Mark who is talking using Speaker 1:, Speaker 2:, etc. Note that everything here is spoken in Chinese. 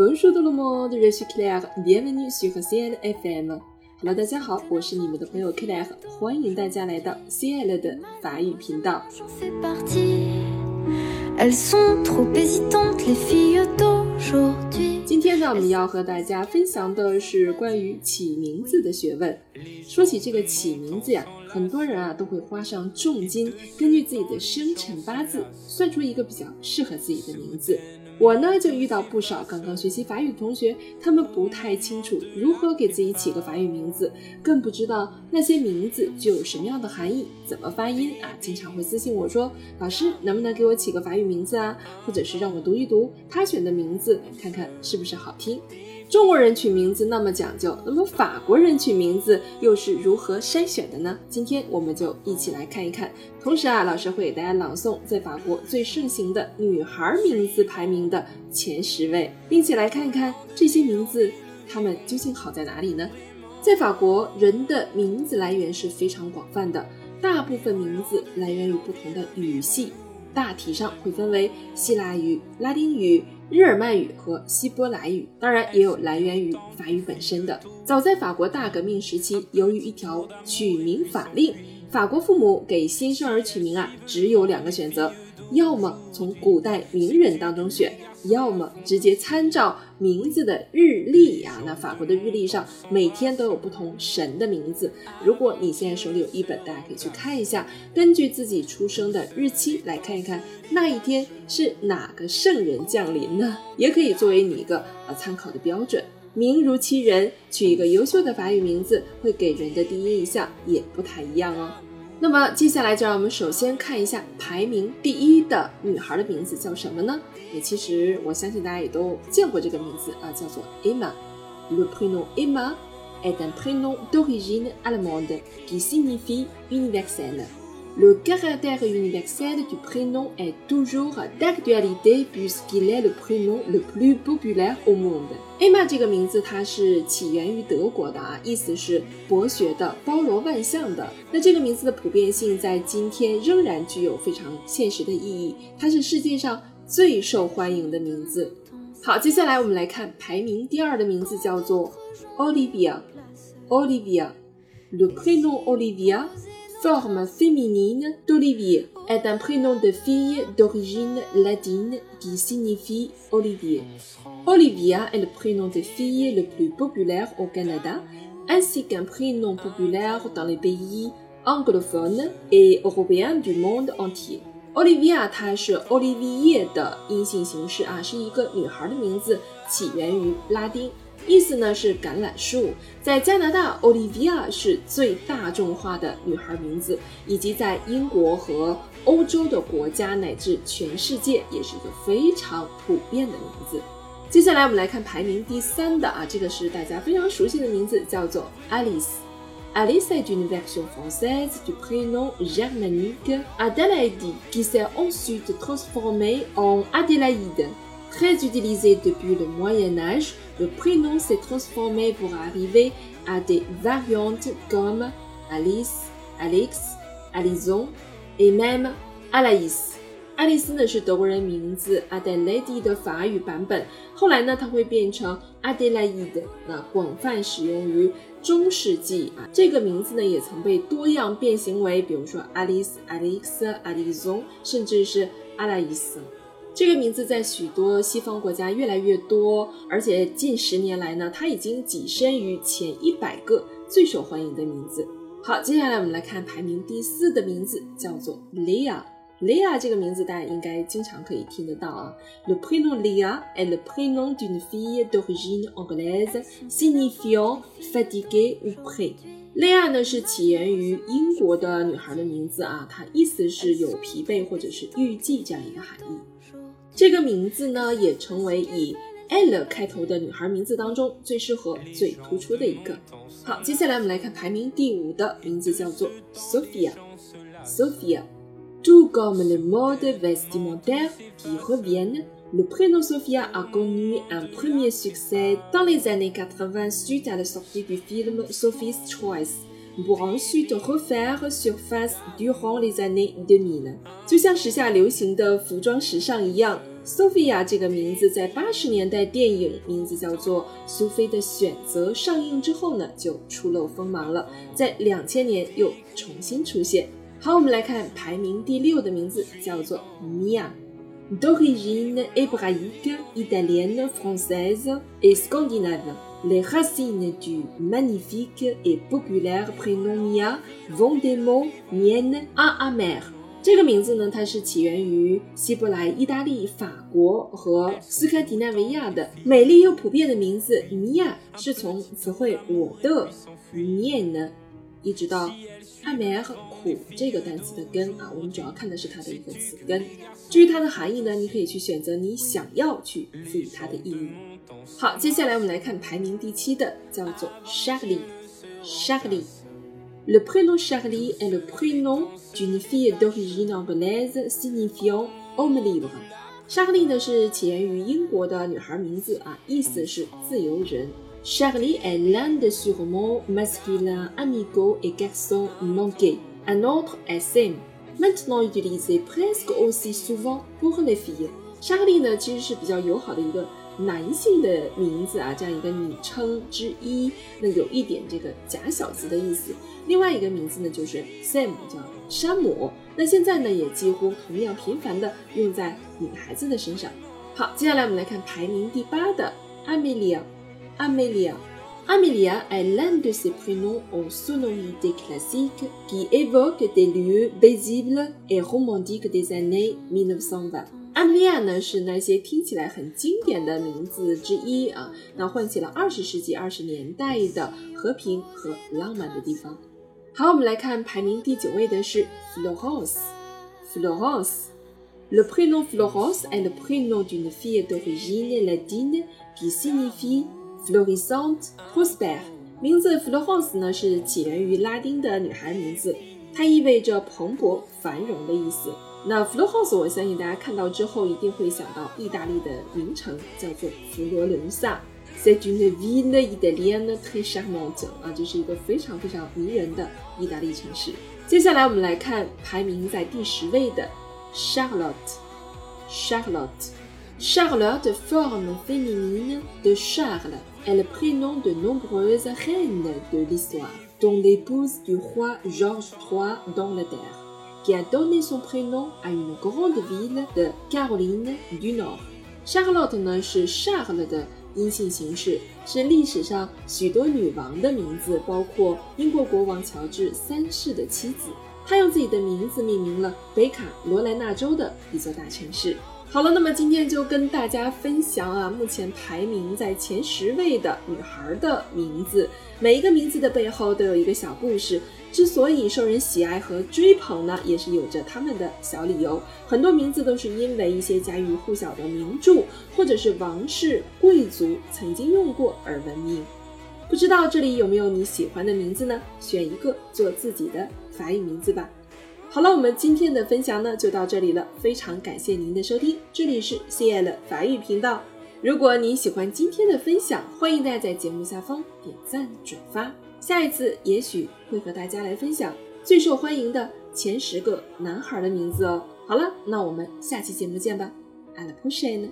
Speaker 1: 不用说到了嘛，这里是 Claire，Bienvenue sur C L F M。Hello，大家好，我是你们的朋友 Claire，欢迎大家来到 C L 的法语频道。今天呢，我们要和大家分享的是关于起名字的学问。说起这个起名字呀，很多人啊都会花上重金，根据自己的生辰八字，算出一个比较适合自己的名字。我呢就遇到不少刚刚学习法语的同学，他们不太清楚如何给自己起个法语名字，更不知道那些名字具有什么样的含义，怎么发音啊，经常会私信我说，老师能不能给我起个法语名字啊，或者是让我读一读他选的名字，看看是不是好听。中国人取名字那么讲究，那么法国人取名字又是如何筛选的呢？今天我们就一起来看一看。同时啊，老师会给大家朗诵在法国最盛行的女孩名字排名的前十位，并且来看一看这些名字它们究竟好在哪里呢？在法国，人的名字来源是非常广泛的，大部分名字来源于不同的语系，大体上会分为希腊语、拉丁语。日耳曼语和希伯来语，当然也有来源于法语本身的。早在法国大革命时期，由于一条取名法令，法国父母给新生儿取名啊，只有两个选择：要么从古代名人当中选，要么直接参照名字的日历啊。那法国的日历上每天都有不同神的名字。如果你现在手里有一本，大家可以去看一下，根据自己出生的日期来看一看那一天是哪个圣人降临呢？也可以作为你一个呃参考的标准。名如其人，取一个优秀的法语名字，会给人的第一印象也不太一样哦。那么接下来就让我们首先看一下排名第一的女孩的名字叫什么呢？也其实我相信大家也都见过这个名字啊，叫做 Emma。Le prénom Emma est un prénom d'origine allemande qui signifie universel. Le caractère universel du prénom est toujours d'actualité puisqu'il est le prénom le plus populaire au monde. Emma 这个名字它是起源于德国的啊，意思是博学的、包罗万象的。那这个名字的普遍性在今天仍然具有非常现实的意义，它是世界上最受欢迎的名字。好，接下来我们来看排名第二的名字叫做 Olivia。Olivia。Le prénom Olivia forme féminine d'Olivier est un prénom de fille d'origine latine qui signifie Olivier. Olivia est le prénom de fille le plus populaire au Canada, ainsi qu'un prénom populaire dans les pays anglophones et européens du monde entier. Olivia 它是 Olivier 的阴性形式啊，是一个女孩的名字，起源于拉丁， 意思呢是橄榄树。在加拿大，Olivia 是最大众化的女孩名字，以及在英国和欧洲的国家乃至全世界也是一个非常普遍的名字。接下来我们来看排名第三的啊，这个是大家非常熟悉的名字，叫做 Alice。Alice est une version française du prénom germanique Adélaïde, qui s'est ensuite transformé en Adélaïde. Très utilisé depuis le Moyen Âge, le prénom s'est transformé pour arriver à des variantes comme Alice, Alex, Alison et même Alaïs. 爱丽丝呢是德国人名字 Adelaide 的法语版本，后来呢它会变成 Adelaide，那广泛使用于中世纪啊。这个名字呢也曾被多样变形为，比如说 Alice、Alex、Alison，甚至是阿拉伊斯。 这个名字在许多西方国家越来越多，而且近十年来呢，它已经跻身于前一百个最受欢迎的名字。好，接下来我们来看排名第四的名字，叫做 Lea。Lea 这个名字大家应该经常可以听得到啊。Le prénom Léa est le prénom d'une fille d'origine anglaise signifiant fatiguée ou prêt。Léa 呢是起源于英国的女孩的名字啊，它意思是有疲惫或者是预计这样一个含义。这个名字呢也成为以 L 开头的女孩名字当中最适合、最突出的一个。好，接下来我们来看排名第五的名字叫做 Sophia。Sophia。Tout comme les modes vestimentaires qui reviennent, le prénom Sophia a connu un premier succès dans les années 80 suite à la sortie du film Sophie's Choice, pour ensuite refaire surface durant les années 2000. 就像时下流行的服装时尚一样 Sophia 这个名字在八十年代电影名字叫做《苏菲的选择》上映之后呢，就初露锋芒了，在两千年又重新出现。好，我们来看排名第六的名字叫做 Mia。D'origine hébraïque, italienne, française et scandinave, les racines du magnifique et populaire prénom Mia vont des mots mienne à amer. 这个名字呢，它是起源于希伯来、意大利、法国和斯堪的纳维亚的美丽又普遍的名字尼亚是从词汇“我的 mienne” 一直到爱美”和苦这个单词的根啊，我们主要看的是它的一个词根。至于它的含义呢，你可以去选择你想要去赋予它的意义。好，接下来我们来看排名第七的，叫做 Charlie。Charlie。Le prénom Charlie est le prénom d'une fille d'origine anglaise signifiant homme libre。Charlie 呢是起源于英国的女孩名字啊，意思是自由人。Charlie est l'un des surnoms masculins amicaux et garçons non gays. Un autre est Sam, maintenant utilisé presque aussi souvent pour les filles. Charlie 呢，其实是比较友好的一个 男性的名字啊，这样一个昵称之一。那有一点这个假小子的意思。另外一个名字呢，就是 Sam，叫山姆。那现在呢，也几乎同样频繁的用在女孩子的身上。好，接下来我们来看排名第八的 Amelia。Amelia. Amelia est l'un de ces prénoms en sonorité classique qui évoque des lieux paisibles et romantiques des années 1920. Amelia 呢是那些听起来很经典的名字之一啊，那唤起了二十世纪二十年代的和平和浪漫的地方。好，我们来看排名第九位的是 Florence。Florence。Le prénom Florence est le prénom d'une fille d'origine latine qui signifie Florissante Prosper，名字 Florence 呢是起源于拉丁的女孩名字，它意味着蓬勃繁荣的意思。那 Florence 我相信大家看到之后一定会想到意大利的名城叫做佛罗伦萨，C'est une ville italienne très charmante 啊，这是一个非常非常迷人的意大利城市。接下来我们来看排名在第十位的 Charlotte，Charlotte。Charlotte, forme féminine de Charles, est le prénom de nombreuses reines de l'histoire, dont l'épouse du roi George III d'Angleterre, Qui a donné son prénom à une grande ville de Caroline du Nord. Charlotte 呢是 Charles 的阴性形式，是历史上许多女王的名字，包括英国国王乔治三世的妻子。她用自己的名字命名了北卡罗来纳州的一座大城市。好了，那么今天就跟大家分享啊，目前排名在前十位的女孩的名字，每一个名字的背后都有一个小故事。之所以受人喜爱和追捧呢，也是有着他们的小理由。很多名字都是因为一些家喻户晓的名著，或者是王室贵族曾经用过而闻名。不知道这里有没有你喜欢的名字呢？选一个做自己的法语名字吧。好了，我们今天的分享呢就到这里了，非常感谢您的收听，这里是 CL 法语频道。如果你喜欢今天的分享，欢迎大家在节目下方点赞转发，下一次也许会和大家来分享最受欢迎的前十个男孩的名字哦。好了，那我们下期节目见吧，À la prochaine。